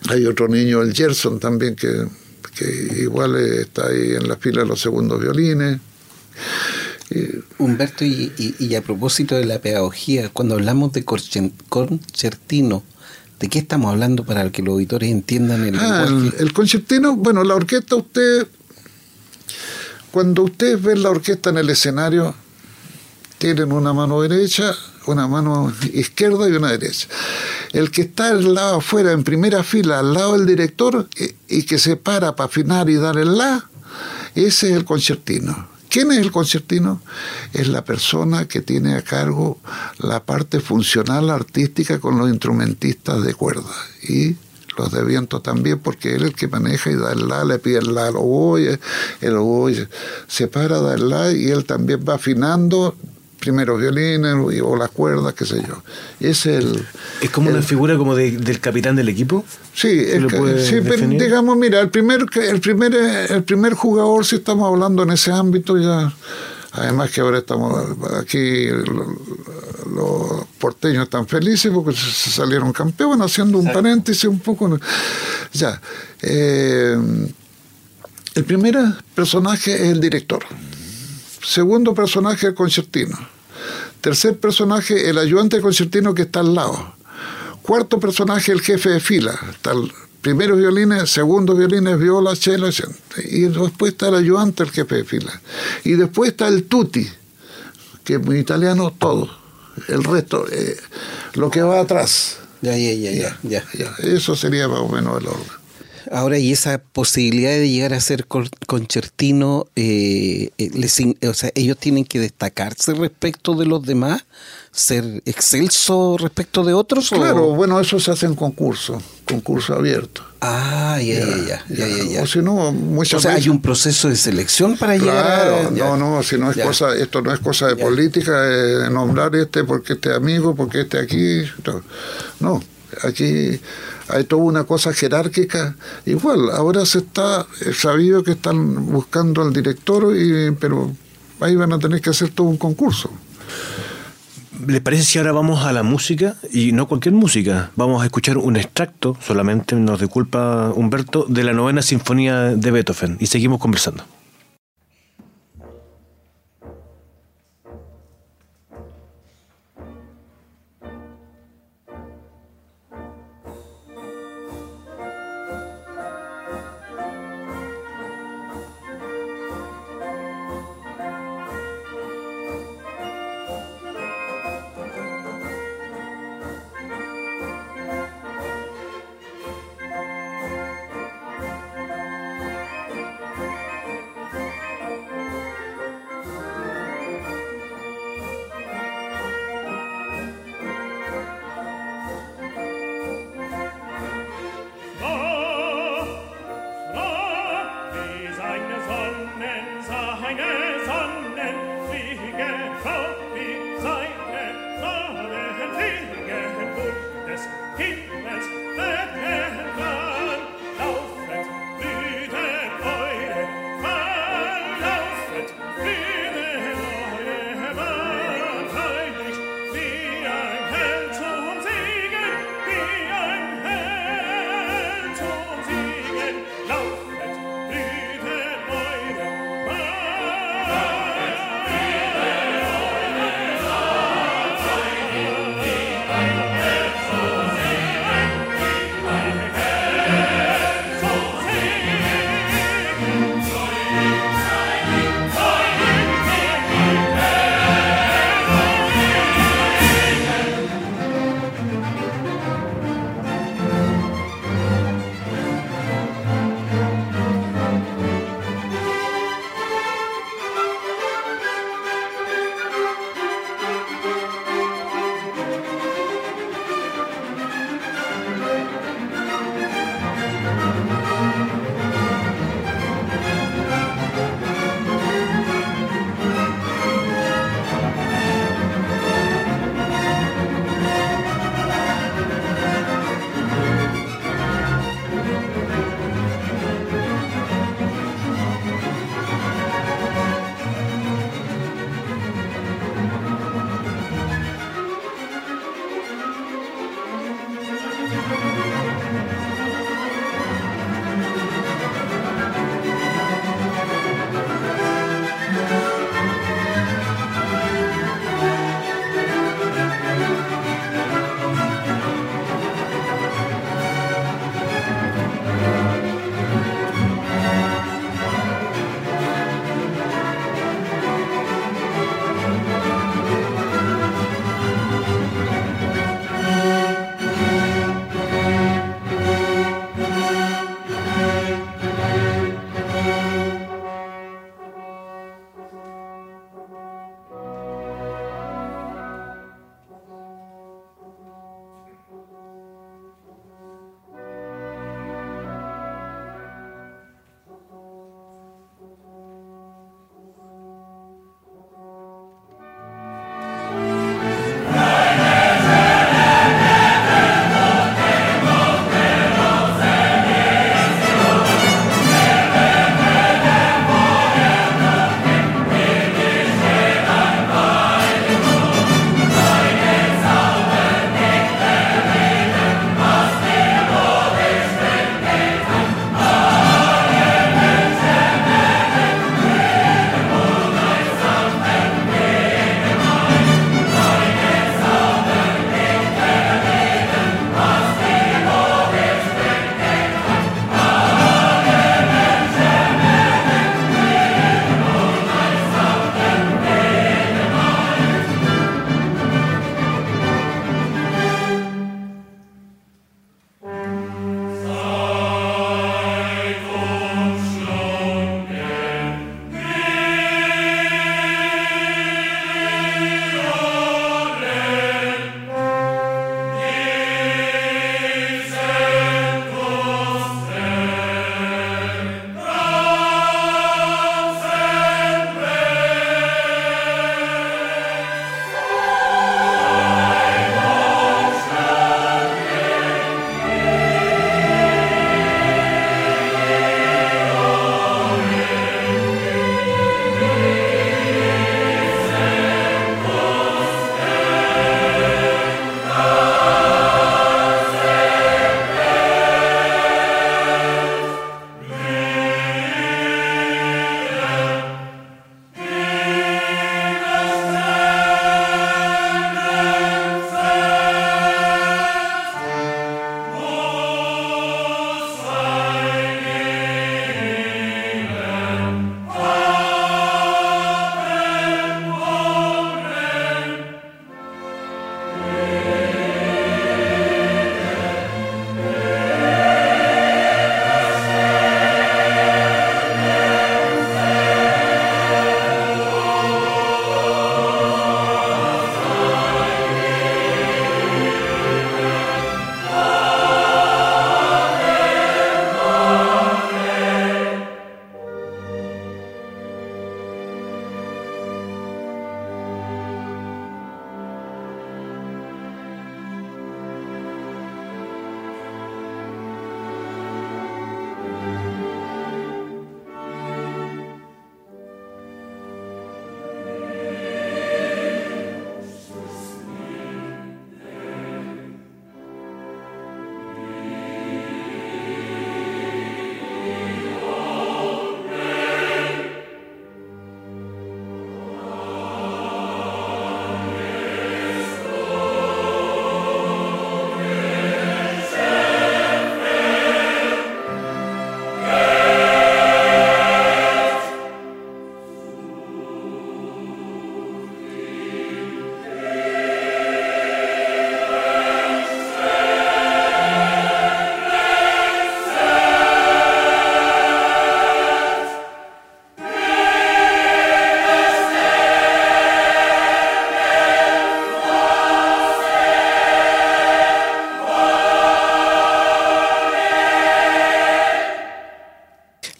hay otro niño, el Gerson también, que, igual está ahí en la fila de los segundos violines. Humberto, y, a propósito de la pedagogía, cuando hablamos de concertino, ¿de qué estamos hablando para que los auditores entiendan el ah, el, concertino, bueno, la orquesta, usted, cuando ustedes ven la orquesta en el escenario, tienen una mano derecha, una mano izquierda y una derecha. El que está al lado afuera, en primera fila, al lado del director, y, que se para para afinar y dar el la, ese es el concertino. ¿Quién es el concertino? Es la persona que tiene a cargo la parte funcional artística con los instrumentistas de cuerda y los de viento también, porque él es el que maneja y da el la, le pide el la al oboe, el oboe se para, da el la y él también va afinando primeros violines o las cuerdas, qué sé yo. Es el. ¿Es como una figura como del capitán del equipo? Sí, sí pero digamos, mira, el primer, el, primer, el primer jugador, si estamos hablando en ese ámbito, ya. Además que ahora estamos aquí, los porteños están felices porque se salieron campeones, haciendo un paréntesis un poco. Ya. Eh, el primer personaje es el director. Segundo personaje, el concertino. Tercer personaje, el ayudante concertino que está al lado. Cuarto personaje, el jefe de fila. Está el primero violines, segundo violines, viola, cello, y después está el ayudante, el jefe de fila. Y después está el tutti, que en italiano todo. El resto, eh, lo que va atrás. Ya, ya, ya, ya, ya. Ya, Eso sería más o menos el orden. Ahora, y esa posibilidad de llegar a ser con- concertino, eh, eh, les o sea, ellos tienen que destacarse respecto de los demás, ser excelso respecto de otros. o- Claro, bueno, eso se hace en concurso, concurso abierto. Ah, ya, ya, ya, ya. O si no, muchas O sea, hay un proceso de selección para llegar. Claro, no, no, si no es Ya. cosa, esto no es cosa de Ya. política, de nombrar este porque este amigo, porque este aquí. No, No, aquí hay toda una cosa jerárquica. Igual, ahora se está sabido que están buscando al director, y, pero ahí van a tener que hacer todo un concurso. ¿Les parece si ahora vamos a la música? Y no cualquier música. Vamos a escuchar un extracto, solamente nos disculpa Humberto, de la novena sinfonía de Beethoven. Y seguimos conversando.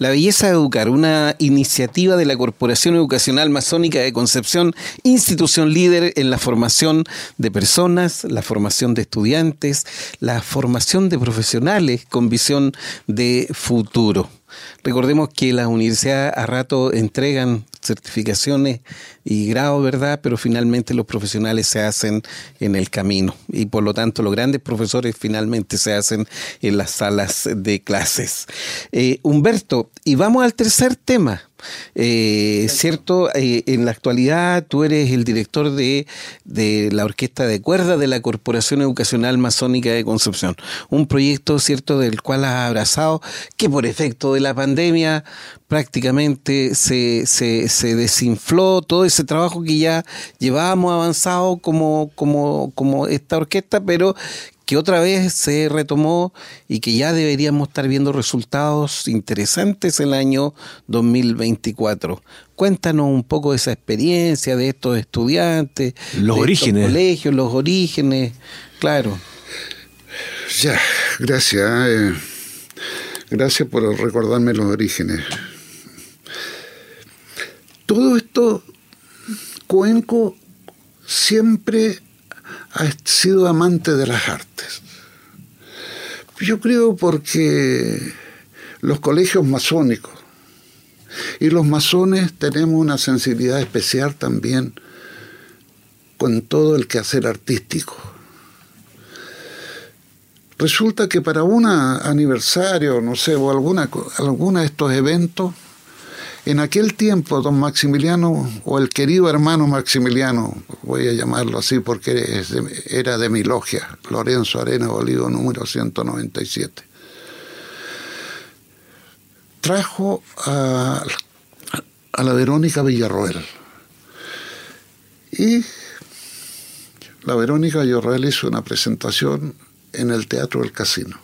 La Belleza de Educar, una iniciativa de la Corporación Educacional Masónica de Concepción, institución líder en la formación de personas, la formación de estudiantes, la formación de profesionales con visión de futuro. Recordemos que las universidades a rato entregan certificaciones y grados, ¿verdad? Pero finalmente los profesionales se hacen en el camino y por lo tanto los grandes profesores finalmente se hacen en las salas de clases. Eh, Humberto, y vamos al tercer tema. Eh, cierto, eh, en la actualidad tú eres el director de, de, la orquesta de cuerda de la Corporación Educacional Masónica de Concepción. Un proyecto, cierto, del cual has abrazado, que por efecto de la pandemia prácticamente se, se, se desinfló todo ese trabajo que ya llevábamos avanzado como, como, como esta orquesta, pero que otra vez se retomó y que ya deberíamos estar viendo resultados interesantes el año 2024. Cuéntanos un poco de esa experiencia de estos estudiantes, los orígenes, colegios, los orígenes, claro. Ya, gracias. Eh, gracias por recordarme los orígenes. Todo esto, Cuenco siempre ha sido amante de las artes. Yo creo porque los colegios masónicos y los masones tenemos una sensibilidad especial también con todo el quehacer artístico. Resulta que para un aniversario, no sé, o alguna, alguna de estos eventos, en aquel tiempo, don Maximiliano, o el querido hermano Maximiliano, voy a llamarlo así porque era de mi logia, Lorenzo Arena Bolívar, número 197, trajo a, a la Verónica Villarroel. Y la Verónica Villarroel hizo una presentación en el Teatro del Casino.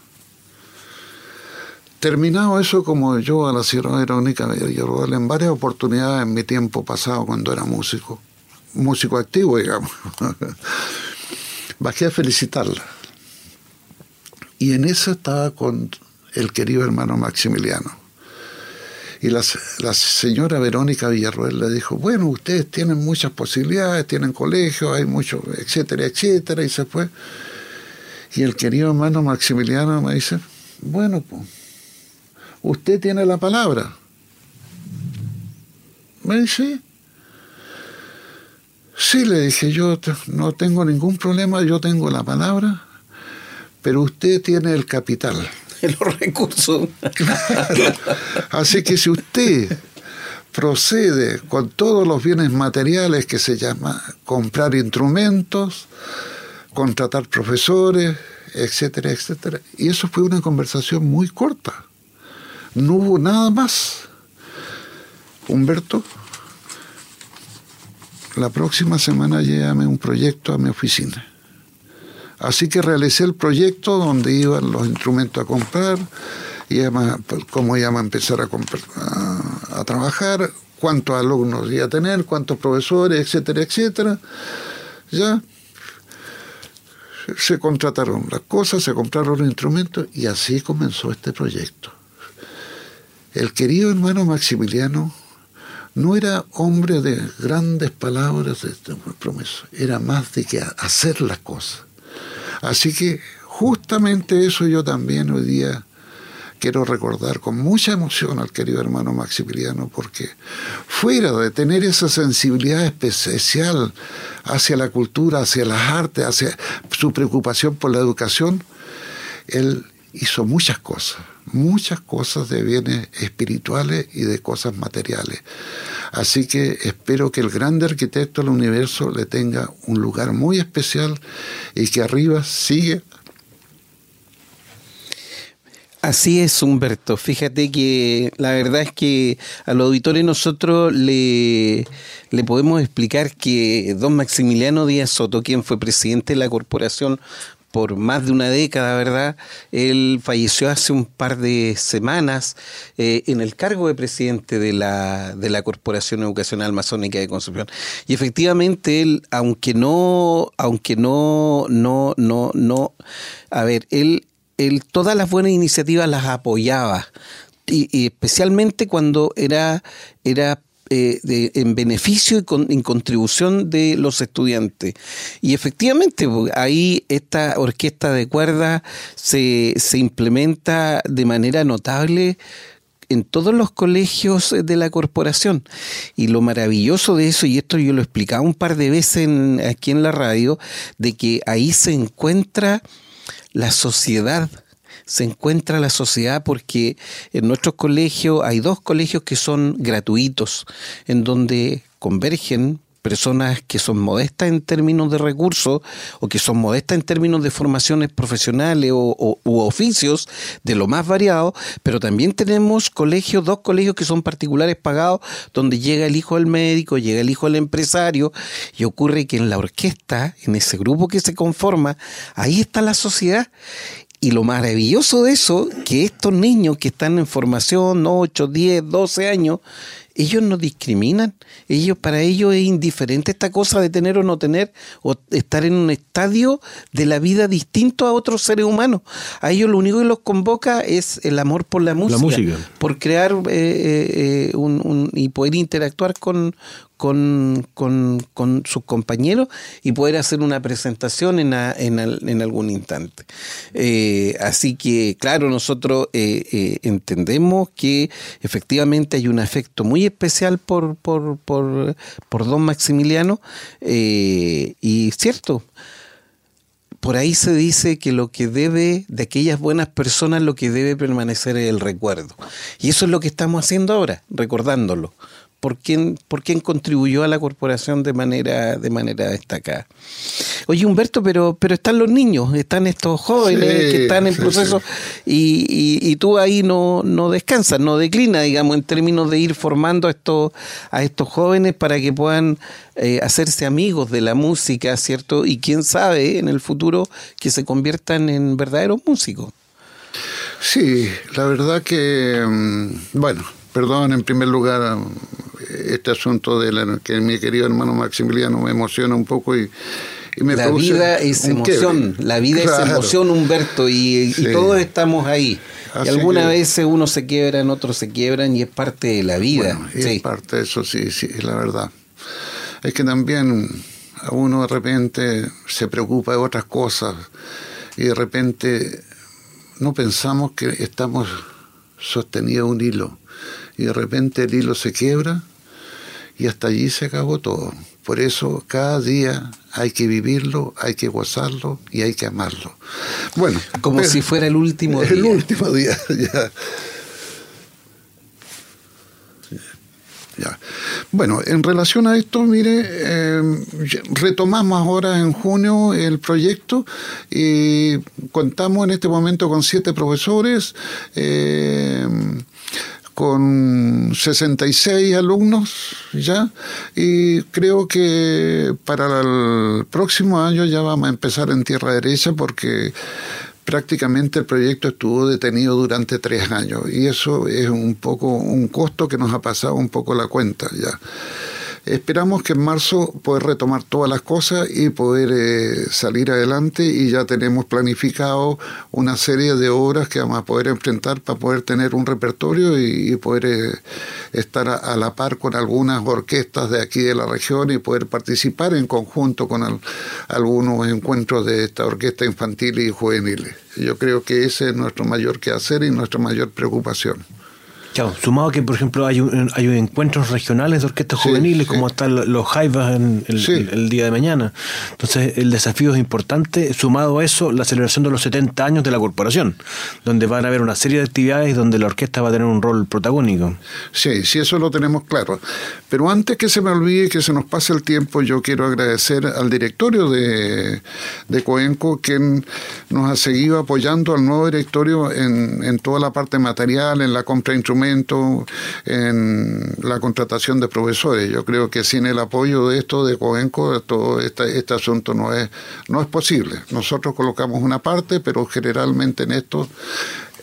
Terminado eso, como yo a la señora Verónica Villarroel en varias oportunidades en mi tiempo pasado cuando era músico, músico activo, digamos, bajé a felicitarla. Y en eso estaba con el querido hermano Maximiliano. Y la, señora Verónica Villarroel le dijo, bueno, ustedes tienen muchas posibilidades, tienen colegio, hay mucho, etcétera, etcétera, y se fue. Y el querido hermano Maximiliano me dice, bueno, pues usted tiene la palabra. Me dice, sí, le dije, yo no tengo ningún problema, yo tengo la palabra, pero usted tiene el capital. Los recursos. Claro. Así que si usted procede con todos los bienes materiales que se llama comprar instrumentos, contratar profesores, etcétera, etcétera. Y eso fue una conversación muy corta. No hubo nada más. Humberto, la próxima semana llévame un proyecto a mi oficina. Así que realicé el proyecto donde iban los instrumentos a comprar, y cómo iban a empezar a, a trabajar, cuántos alumnos iba a tener, cuántos profesores, etcétera, etcétera. Ya se contrataron las cosas, se compraron los instrumentos y así comenzó este proyecto. El querido hermano Maximiliano no era hombre de grandes palabras, de promesas, era más de que hacer las cosas. Así que justamente eso yo también hoy día quiero recordar con mucha emoción al querido hermano Maximiliano, porque fuera de tener esa sensibilidad especial hacia la cultura, hacia las artes, hacia su preocupación por la educación, él hizo muchas cosas, muchas cosas de bienes espirituales y de cosas materiales. Así que espero que el grande arquitecto del universo le tenga un lugar muy especial y que arriba sigue. Así es, Humberto. Fíjate que la verdad es que a los auditores nosotros le, le podemos explicar que don Maximiliano Díaz Soto, quien fue presidente de la corporación por más de una década, ¿verdad? Él falleció hace un par de semanas eh, en el cargo de presidente de la, de la Corporación Educacional Masónica de Concepción. Y efectivamente él, aunque no, aunque no, no, no, no, a ver, él, él todas las buenas iniciativas las apoyaba y, especialmente cuando era, era eh, en beneficio y con, en contribución de los estudiantes. Y efectivamente, ahí esta orquesta de cuerdas se, se implementa de manera notable en todos los colegios de la corporación. Y lo maravilloso de eso, y esto yo lo he explicado un par de veces aquí en la radio, de que ahí se encuentra la sociedad se encuentra la sociedad porque en nuestros colegios hay dos colegios que son gratuitos, en donde convergen personas que son modestas en términos de recursos o que son modestas en términos de formaciones profesionales o, u oficios de lo más variado, pero también tenemos colegios, dos colegios que son particulares pagados, donde llega el hijo del médico, llega el hijo del empresario, y ocurre que en la orquesta, en ese grupo que se conforma, ahí está la sociedad. Y lo maravilloso de eso, que estos niños que están en formación, 8, 10, 12 años, ellos no discriminan, ellos para ellos es indiferente esta cosa de tener o no tener o estar en un estadio de la vida distinto a otros seres humanos. A ellos lo único que los convoca es el amor por la música, por crear eh, eh, eh, un, y poder interactuar con, con, con, con, sus compañeros y poder hacer una presentación en, en, en algún instante. Eh, así que, claro, nosotros eh, eh, entendemos que efectivamente hay un afecto muy especial por, por, por, por don Maximiliano y cierto, por ahí se dice que lo que debe, de aquellas buenas personas, lo que debe permanecer es el recuerdo. Y eso es lo que estamos haciendo ahora, recordándolo por quién, por quién contribuyó a la corporación de manera, de manera destacada. Oye, Humberto, pero, pero están los niños, están estos jóvenes que están en proceso y, y, tú ahí no, no descansas, no declinas, digamos, en términos de ir formando a estos, a estos jóvenes para que puedan eh, hacerse amigos de la música, ¿cierto? Y quién sabe en el futuro que se conviertan en verdaderos músicos. Sí, la verdad que, mm, bueno, perdón en primer lugar este asunto de la, que mi querido hermano Maximiliano me emociona un poco y, me la vida es emoción, la vida es emoción, Humberto, y, todos estamos ahí. y algunas veces uno se quiebra, otros se quiebran y es parte de la vida. Es parte de eso, sí, sí, es la verdad. Es que también a uno de repente se preocupa de otras cosas y de repente no pensamos que estamos sostenidos un hilo y de repente el hilo se quiebra y hasta allí se acabó todo. Por eso cada día hay que vivirlo, hay que gozarlo y hay que amarlo. Bueno, como si fuera el último día. El último día, ya. Bueno, en relación a esto, mire, eh, retomamos ahora en junio el proyecto y contamos en este momento con siete profesores. Eh, con 66 alumnos ya y creo que para el próximo año ya vamos a empezar en tierra derecha porque prácticamente el proyecto estuvo detenido durante tres años y eso es un poco un costo que nos ha pasado un poco la cuenta ya. Esperamos que en marzo poder retomar todas las cosas y poder eh, salir adelante y ya tenemos planificado una serie de obras que vamos a poder enfrentar para poder tener un repertorio y, poder eh, estar a, la par con algunas orquestas de aquí de la región y poder participar en conjunto con algunos encuentros de esta orquesta infantil y juvenil. Yo creo que ese es nuestro mayor quehacer y nuestra mayor preocupación. Claro, sumado que, por ejemplo, hay, hay encuentros regionales de orquestas juveniles, como están los Jaivas en el, día de mañana. Entonces, el desafío es importante, sumado a eso, la celebración de los 70 años de la corporación, donde van a haber una serie de actividades donde la orquesta va a tener un rol protagónico. Sí, sí, eso lo tenemos claro. Pero antes que se me olvide que se nos pase el tiempo, yo quiero agradecer al directorio de, de Coenco, quien nos ha seguido apoyando al nuevo directorio en, en toda la parte material, en la compra de instrumentos en la contratación de profesores. Yo creo que sin el apoyo de esto de Coenco, todo este, este asunto no es, no es posible. Nosotros colocamos una parte, pero generalmente en esto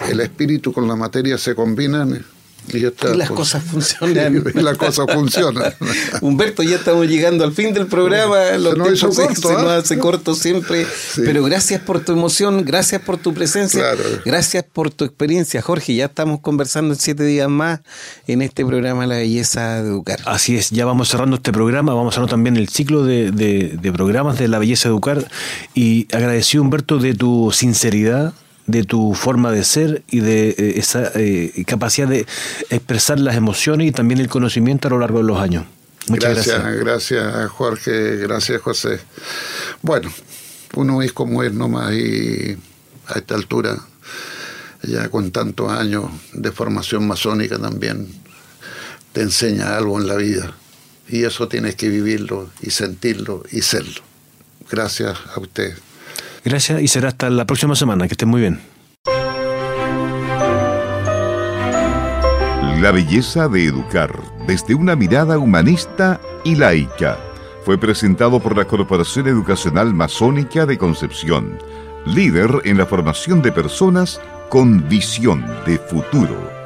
el espíritu con la materia se combinan Y, las cosas funcionan. y las cosas funcionan. Humberto, ya estamos llegando al fin del programa. se nos corto, ¿ah? hace corto siempre. Pero gracias por tu emoción, gracias por tu presencia, gracias por tu experiencia. Jorge, ya estamos conversando en siete días más en este programa La Belleza de Educar. Así es, ya vamos cerrando este programa, vamos cerrando también el ciclo de, de programas de La Belleza de Educar. Y agradecido, Humberto, de tu sinceridad de tu forma de ser y de eh, esa eh, capacidad de expresar las emociones y también el conocimiento a lo largo de los años. Muchas gracias. Gracias, gracias Jorge, gracias José. Bueno, uno es como es nomás y a esta altura, ya con tantos años de formación masónica también, te enseña algo en la vida. Y eso tienes que vivirlo y sentirlo y serlo. Gracias a usted. Gracias y será hasta la próxima semana. Que estén muy bien. La belleza de educar desde una mirada humanista y laica fue presentado por la Corporación Educacional Masónica de Concepción, líder en la formación de personas con visión de futuro.